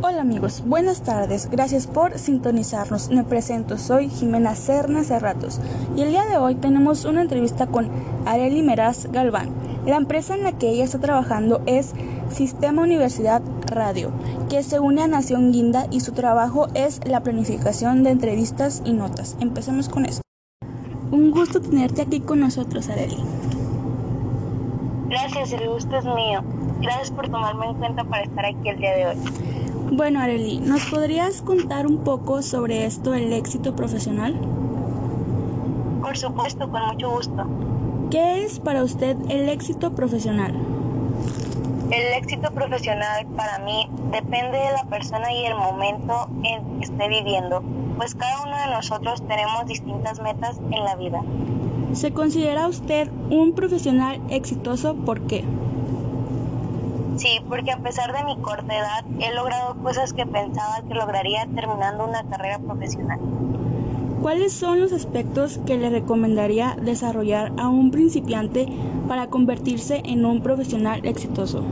Hola amigos, buenas tardes, gracias por sintonizarnos. Me presento, soy Jimena Serna Cerratos y el día de hoy tenemos una entrevista con Areli Meraz Galván. La empresa en la que ella está trabajando es Sistema Universidad Radio, que se une a Nación Guinda y su trabajo es la planificación de entrevistas y notas. Empecemos con eso. Un gusto tenerte aquí con nosotros, Areli. Gracias, el gusto es mío. Gracias por tomarme en cuenta para estar aquí el día de hoy. Bueno, Areli, ¿nos podrías contar un poco sobre esto, el éxito profesional? Por supuesto, con mucho gusto. ¿Qué es para usted el éxito profesional? El éxito profesional para mí depende de la persona y el momento en que esté viviendo, pues cada uno de nosotros tenemos distintas metas en la vida. ¿Se considera usted un profesional exitoso? ¿Por qué? Sí, porque a pesar de mi corta edad he logrado cosas que pensaba que lograría terminando una carrera profesional. ¿Cuáles son los aspectos que le recomendaría desarrollar a un principiante para convertirse en un profesional exitoso?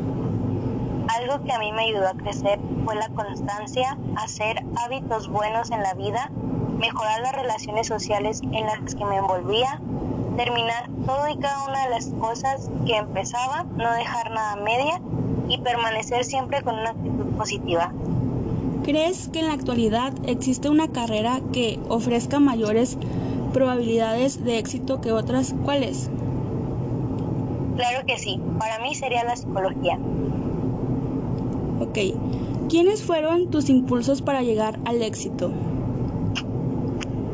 Algo que a mí me ayudó a crecer fue la constancia, hacer hábitos buenos en la vida, mejorar las relaciones sociales en las que me envolvía, terminar todo y cada una de las cosas que empezaba, no dejar nada media y permanecer siempre con una actitud positiva. ¿Crees que en la actualidad existe una carrera que ofrezca mayores probabilidades de éxito que otras? ¿Cuáles? Claro que sí, para mí sería la psicología. Ok, ¿quiénes fueron tus impulsos para llegar al éxito?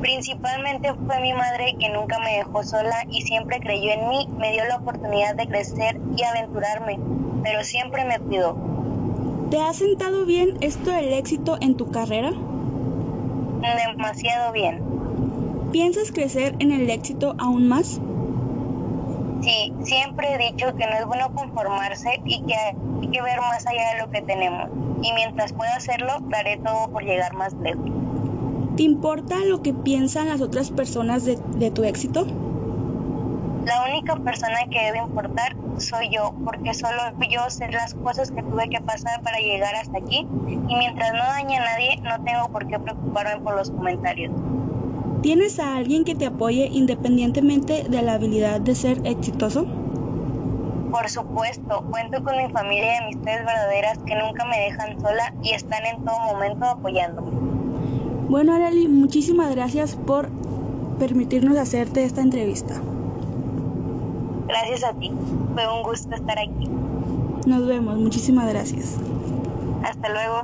Principalmente fue mi madre que nunca me dejó sola y siempre creyó en mí, me dio la oportunidad de crecer y aventurarme, pero siempre me cuidó. ¿Te ha sentado bien esto del éxito en tu carrera? Demasiado bien. ¿Piensas crecer en el éxito aún más? Sí, siempre he dicho que no es bueno conformarse y que hay que ver más allá de lo que tenemos. Y mientras pueda hacerlo, daré todo por llegar más lejos. ¿Te importa lo que piensan las otras personas de, de tu éxito? La única persona que debe importar soy yo, porque solo yo sé las cosas que tuve que pasar para llegar hasta aquí y mientras no dañe a nadie no tengo por qué preocuparme por los comentarios. ¿Tienes a alguien que te apoye independientemente de la habilidad de ser exitoso? Por supuesto, cuento con mi familia y amistades verdaderas que nunca me dejan sola y están en todo momento apoyándome. Bueno, Arely, muchísimas gracias por permitirnos hacerte esta entrevista. Gracias a ti. Fue un gusto estar aquí. Nos vemos. Muchísimas gracias. Hasta luego.